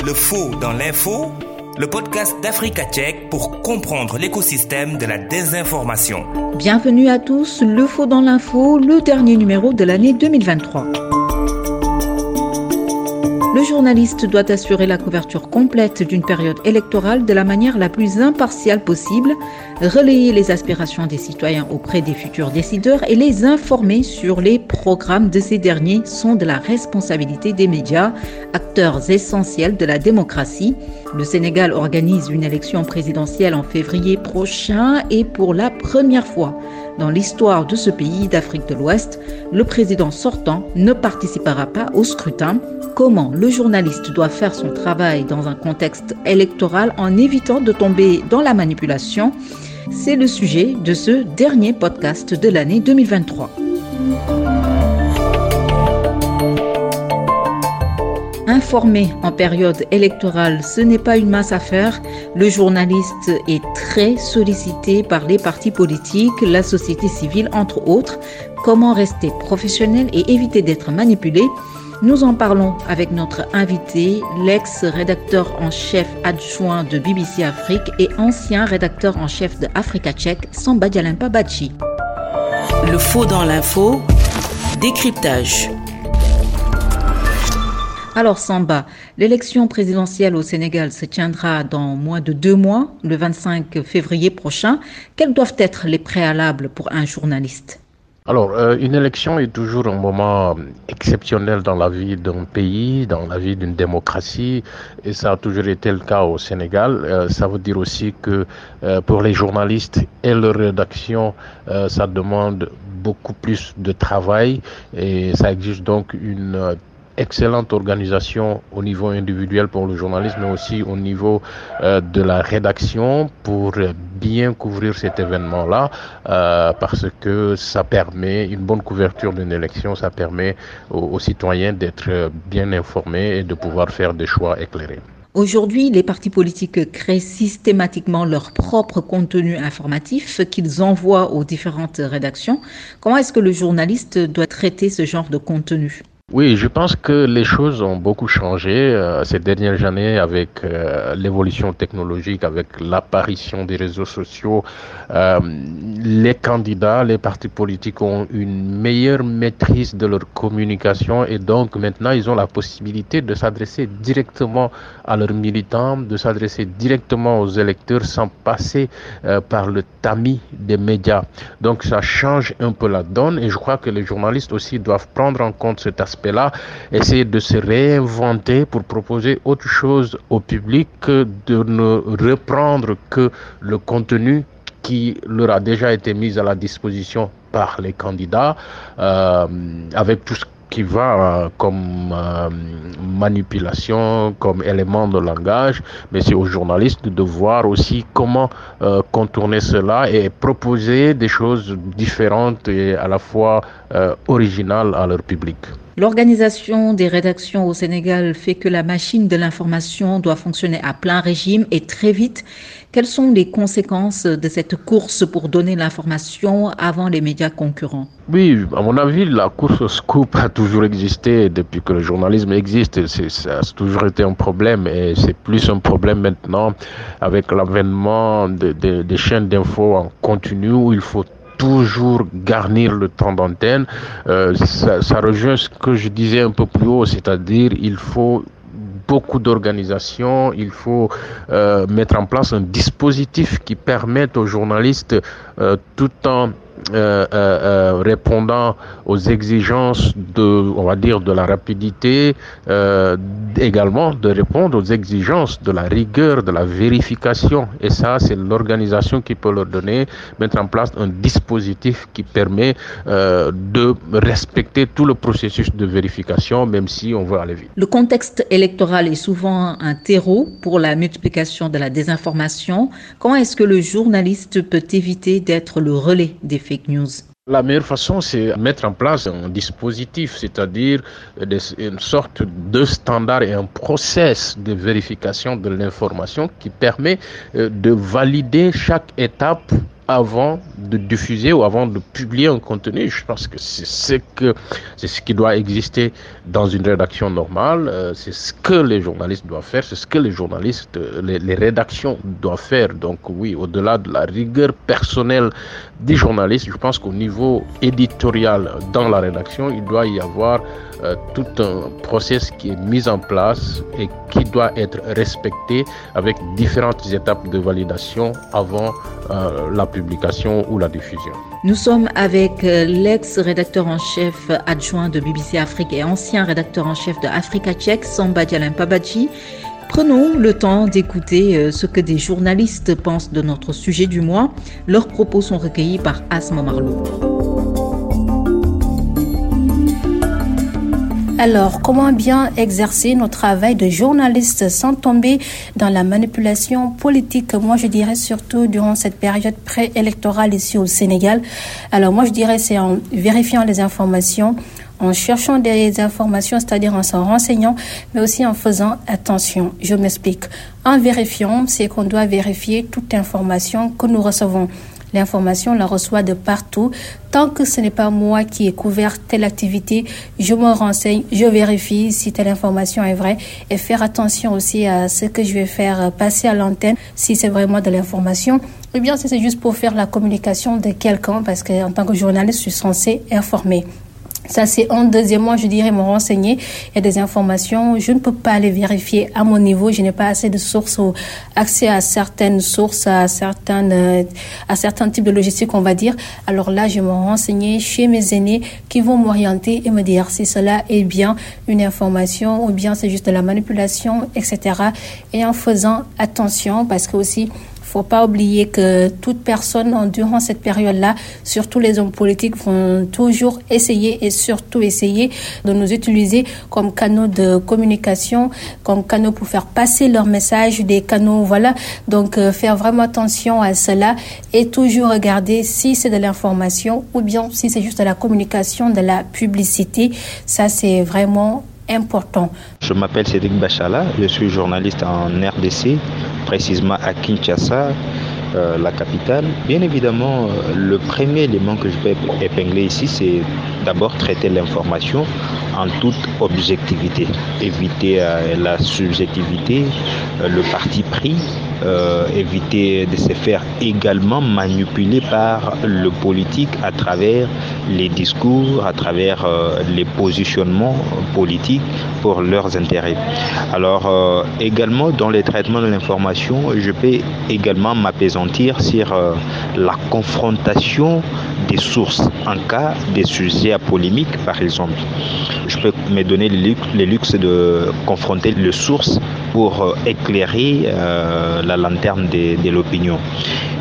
Le faux dans l'info, le podcast d'Africa Tchèque pour comprendre l'écosystème de la désinformation. Bienvenue à tous, Le faux dans l'info, le dernier numéro de l'année 2023. Le journaliste doit assurer la couverture complète d'une période électorale de la manière la plus impartiale possible, relayer les aspirations des citoyens auprès des futurs décideurs et les informer sur les programmes de ces derniers sont de la responsabilité des médias, acteurs essentiels de la démocratie. Le Sénégal organise une élection présidentielle en février prochain et pour la première fois dans l'histoire de ce pays d'Afrique de l'Ouest, le président sortant ne participera pas au scrutin. Comment le journaliste doit faire son travail dans un contexte électoral en évitant de tomber dans la manipulation? C'est le sujet de ce dernier podcast de l'année 2023. Informer en période électorale, ce n'est pas une masse à faire. Le journaliste est très sollicité par les partis politiques, la société civile, entre autres. Comment rester professionnel et éviter d'être manipulé? Nous en parlons avec notre invité, l'ex-rédacteur en chef adjoint de BBC Afrique et ancien rédacteur en chef de Africa Tchèque, Samba Dialimpa Bachi. Le faux dans l'info, décryptage. Alors Samba, l'élection présidentielle au Sénégal se tiendra dans moins de deux mois, le 25 février prochain. Quels doivent être les préalables pour un journaliste? Alors, euh, une élection est toujours un moment exceptionnel dans la vie d'un pays, dans la vie d'une démocratie, et ça a toujours été le cas au Sénégal. Euh, ça veut dire aussi que euh, pour les journalistes et leur rédaction, ça demande beaucoup plus de travail et ça exige donc une excellente organisation au niveau individuel pour le journalisme, mais aussi au niveau euh, de la rédaction pour bien couvrir cet événement-là, euh, parce que ça permet une bonne couverture d'une élection, ça permet aux, citoyens d'être bien informés et de pouvoir faire des choix éclairés. Aujourd'hui, les partis politiques créent systématiquement leur propre contenu informatif qu'ils envoient aux différentes rédactions. Comment est-ce que le journaliste doit traiter ce genre de contenu? Oui, je pense que les choses ont beaucoup changé euh, ces dernières années avec euh, l'évolution technologique, avec l'apparition des réseaux sociaux. Euh, les candidats, les partis politiques ont une meilleure maîtrise de leur communication et donc maintenant ils ont la possibilité de s'adresser directement à leurs militants, de s'adresser directement aux électeurs sans passer par le tamis des médias. Donc ça change un peu la donne et je crois que les journalistes aussi doivent prendre en compte cet aspect là essayer de se réinventer pour proposer autre chose au public que de ne reprendre que le contenu qui leur a déjà été mis à la disposition par les candidats, euh, avec tout ce qui va euh, comme euh, manipulation, comme élément de langage, mais c'est aux journalistes de voir aussi comment contourner cela et proposer des choses différentes et à la fois originales à leur public. L'organisation des rédactions au Sénégal fait que la machine de l'information doit fonctionner à plein régime et très vite. Quelles sont les conséquences de cette course pour donner l'information avant les médias concurrents? Oui, à mon avis, la course au scoop a toujours existé depuis que le journalisme existe. Ça a toujours été un problème et c'est plus un problème maintenant avec l'avènement des chaînes d'infos en continu où il faut toujours garnir le temps d'antenne. Euh, ça, rejoint ce que je disais un peu plus haut, c'est-à-dire il faut beaucoup d'organisation, il faut euh, mettre en place un dispositif qui permette aux journalistes, euh, tout en euh, euh, euh, répondant aux exigences de, on va dire, de la rapidité, également de répondre aux exigences de la rigueur, de la vérification. Et ça, c'est l'organisation qui peut leur donner, mettre en place un dispositif qui permet de respecter tout le processus de vérification, même si on veut aller vite. Le contexte électoral est souvent un terreau pour la multiplication de la désinformation. Comment est-ce que le journaliste peut éviter d'être le relais des faits la meilleure façon, c'est mettre en place un dispositif, c'est-à-dire une sorte de standard et un process de vérification de l'information qui permet euh, de valider chaque étape avant de diffuser ou avant de publier un contenu. Je pense que c'est ce que c'est ce qui doit exister dans une rédaction normale. Euh, c'est ce que les journalistes doivent faire. C'est ce que les journalistes, euh, les, les rédactions doivent faire. Donc oui, au-delà de la rigueur personnelle des journalistes, je pense qu'au niveau éditorial dans la rédaction, il doit y avoir euh, tout un process qui est mis en place et qui doit être respecté avec différentes étapes de validation avant euh, la publication ou la diffusion. Nous sommes avec euh, l'ex-rédacteur en chef adjoint de BBC Afrique et ancien rédacteur en chef de Africa Check, Samba Dialin Pabadji. Prenons le temps d'écouter ce que des journalistes pensent de notre sujet du mois. Leurs propos sont recueillis par Asma Marlou. Alors, comment bien exercer notre travail de journaliste sans tomber dans la manipulation politique? Moi, je dirais surtout durant cette période préélectorale ici au Sénégal. Alors, moi, je dirais c'est en vérifiant les informations, en cherchant des informations, c'est-à-dire en s'en renseignant, mais aussi en faisant attention. Je m'explique. En vérifiant, c'est qu'on doit vérifier toute information que nous recevons. L'information, la reçoit de Tant que ce n'est pas moi qui ai couvert telle activité, je me renseigne, je vérifie si telle information est vraie et faire attention aussi à ce que je vais faire passer à l'antenne si c'est vraiment de l'information. Ou bien si c'est juste pour faire la communication de quelqu'un parce qu'en tant que journaliste, je suis censé informer. Ça, c'est un deuxièmement, je dirais, me renseigner. Il y a des informations, je ne peux pas les vérifier à mon niveau. Je n'ai pas assez de sources ou accès à certaines sources, à certaines, euh, à certains types de logistique, on va dire. Alors là, je me renseigner chez mes aînés qui vont m'orienter et me dire si cela est bien une information ou bien c'est juste de la manipulation, etc. Et en faisant attention, parce que aussi, faut pas oublier que toute personne durant cette période-là, surtout les hommes politiques, vont toujours essayer et surtout essayer de nous utiliser comme canaux de communication, comme canaux pour faire passer leur message, des canaux, voilà. Donc, euh, faire vraiment attention à cela et toujours regarder si c'est de l'information ou bien si c'est juste de la communication, de la publicité. Ça, c'est vraiment important. Je m'appelle Cédric Bachala, je suis journaliste en RDC, précisément à Kinshasa, euh, la capitale. Bien évidemment, euh, le premier élément que je vais épingler ici, c'est d'abord traiter l'information en toute objectivité, éviter euh, la subjectivité, le parti pris, éviter de se faire également manipuler par le politique à travers les discours, à travers les positionnements politiques pour leurs intérêts. Alors également dans les traitements de l'information, je peux également m'apaisantir sur la confrontation des sources en cas des sujets à polémique par exemple. Je peux me donner le luxe, de confronter les sources pour éclairer la lanterne de, l'opinion.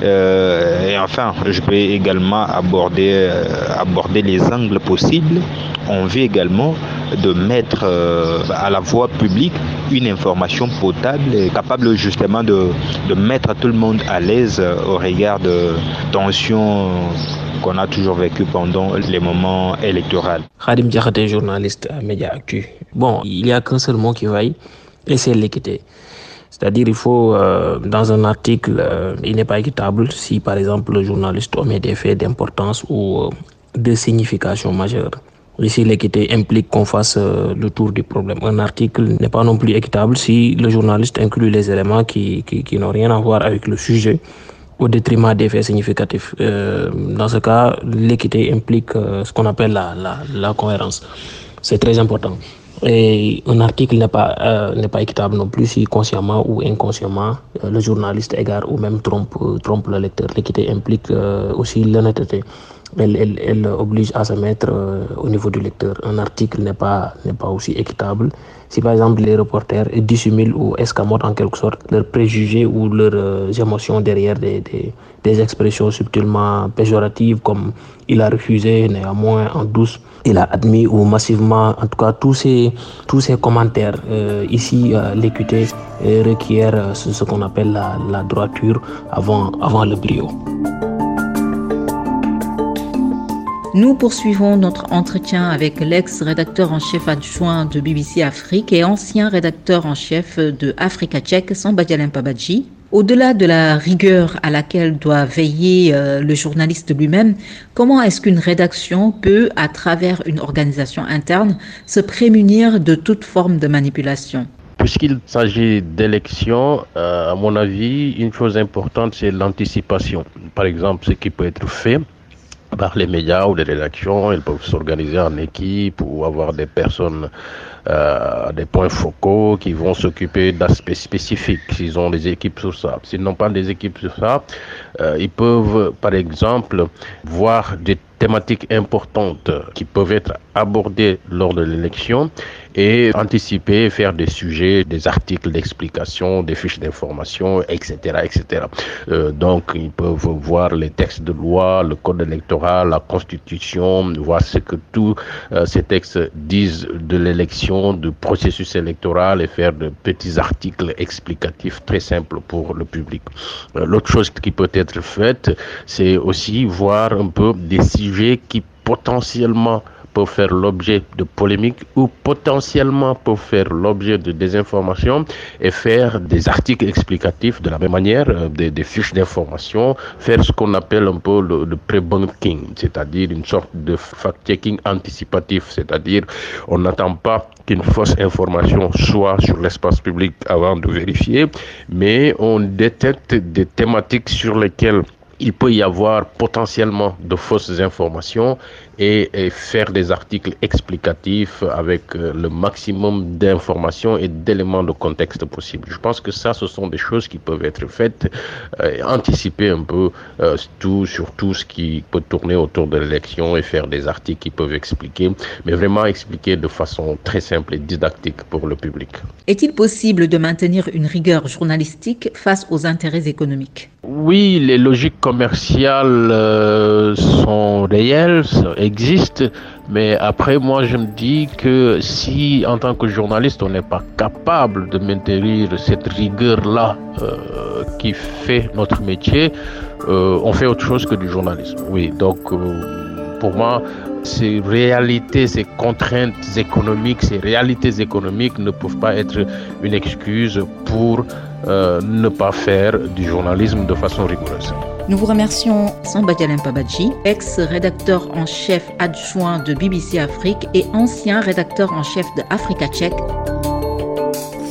et enfin, je peux également aborder, aborder les angles possibles on veut également de mettre à la voie publique une information potable et capable justement de, mettre tout le monde à l'aise au regard de tensions qu'on a toujours vécu pendant les moments électoraux. Khadim Diakhaté, Média. Bon, il n'y a qu'un seul mot qui vaille, et c'est l'équité. C'est-à-dire, il faut, euh, dans un article, euh, il n'est pas équitable si, par exemple, le journaliste omet des faits d'importance ou euh, de signification majeure. Ici, l'équité implique qu'on fasse le tour du problème. Un article n'est pas non plus équitable si le journaliste inclut les éléments qui, qui, n'ont rien à voir avec le sujet au détriment des faits significatifs. Dans ce cas, l'équité implique ce qu'on appelle la, la, la cohérence. C'est très important. Et un article n'est pas, euh, n'est pas équitable non plus si consciemment ou inconsciemment euh, le journaliste égare ou même trompe, trompe le lecteur. L'équité implique euh, aussi l'honnêteté. Elle, oblige à se mettre euh, au niveau du lecteur. Un article n'est pas, pas aussi équitable si par exemple les reporters dissimulent ou escamotent en quelque sorte leurs préjugés ou leurs euh, émotions derrière des, des, expressions subtilement péjoratives comme il a refusé, néanmoins en douce, il a admis ou massivement, en tout cas tous ces, tous ces commentaires. Euh, ici, l'équité requiert ce qu'on appelle la, la droiture avant, avant le brio. Nous poursuivons notre entretien avec l'ex-rédacteur en chef adjoint de BBC Afrique et ancien rédacteur en chef de Africa Check, Sambadialem Pabadji. Au-delà de la rigueur à laquelle doit veiller euh, le journaliste lui-même, comment est-ce qu'une rédaction peut, à travers une organisation interne, se prémunir de toute forme de manipulation? Puisqu'il s'agit d'élections, euh, à mon avis, une chose importante, c'est l'anticipation. Par exemple, ce qui peut être fait par les médias ou les rédactions, ils peuvent s'organiser en équipe ou avoir des personnes euh, des points focaux qui vont s'occuper d'aspects spécifiques s'ils ont des équipes sur ça. S'ils n'ont pas des équipes sur ça, euh, ils peuvent, par exemple, voir des thématiques importantes qui peuvent être abordées lors de l'élection et anticiper, faire des sujets, des articles d'explication, des fiches d'information, etc., etc. Euh, donc, ils peuvent voir les textes de loi, le code électoral, la constitution, voir ce que tous euh, ces textes disent de l'élection, du processus électoral et faire de petits articles explicatifs très simples pour le public. Euh, l'autre chose qui peut être faite, c'est aussi voir un peu des sujets qui potentiellement peuvent faire l'objet de polémiques ou potentiellement peuvent faire l'objet de désinformation et faire des articles explicatifs de la même manière, euh, des, fiches d'information, faire ce qu'on appelle un peu le, le pre-bunking, c'est-à-dire une sorte de fact-checking anticipatif, c'est-à-dire on n'attend pas qu'une fausse information soit sur l'espace public avant de vérifier, mais on détecte des thématiques sur lesquelles il peut y avoir potentiellement de fausses informations et, faire des articles explicatifs avec euh, le maximum d'informations et d'éléments de contexte possible. Je pense que ça, ce sont des choses qui peuvent être faites, euh, anticiper un peu euh, tout sur tout ce qui peut tourner autour de l'élection et faire des articles qui peuvent expliquer, mais vraiment expliquer de façon très simple et didactique pour le public. Est-il possible de maintenir une rigueur journalistique face aux intérêts économiques? Oui, les logiques commerciales sont réelles existe, mais après moi je me dis que si en tant que journaliste on n'est pas capable de maintenir cette rigueur-là euh, qui fait notre métier, euh, on fait autre chose que du journalisme. Oui, donc euh, pour moi, ces réalités, ces contraintes économiques, ces réalités économiques ne peuvent pas être une excuse pour ne pas faire du journalisme de façon rigoureuse. Nous vous remercions Samba Pabadji, ex-rédacteur en chef adjoint de BBC Afrique et ancien rédacteur en chef de Africa Check.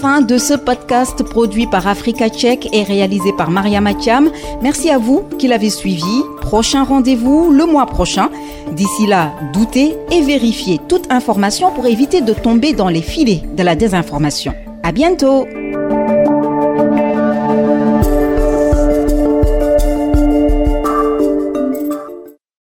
Fin de ce podcast produit par Africa Check et réalisé par Maria Matiam. Merci à vous qui l'avez suivi. Prochain rendez-vous le mois prochain. D'ici là, doutez et vérifiez toute information pour éviter de tomber dans les filets de la désinformation. À bientôt!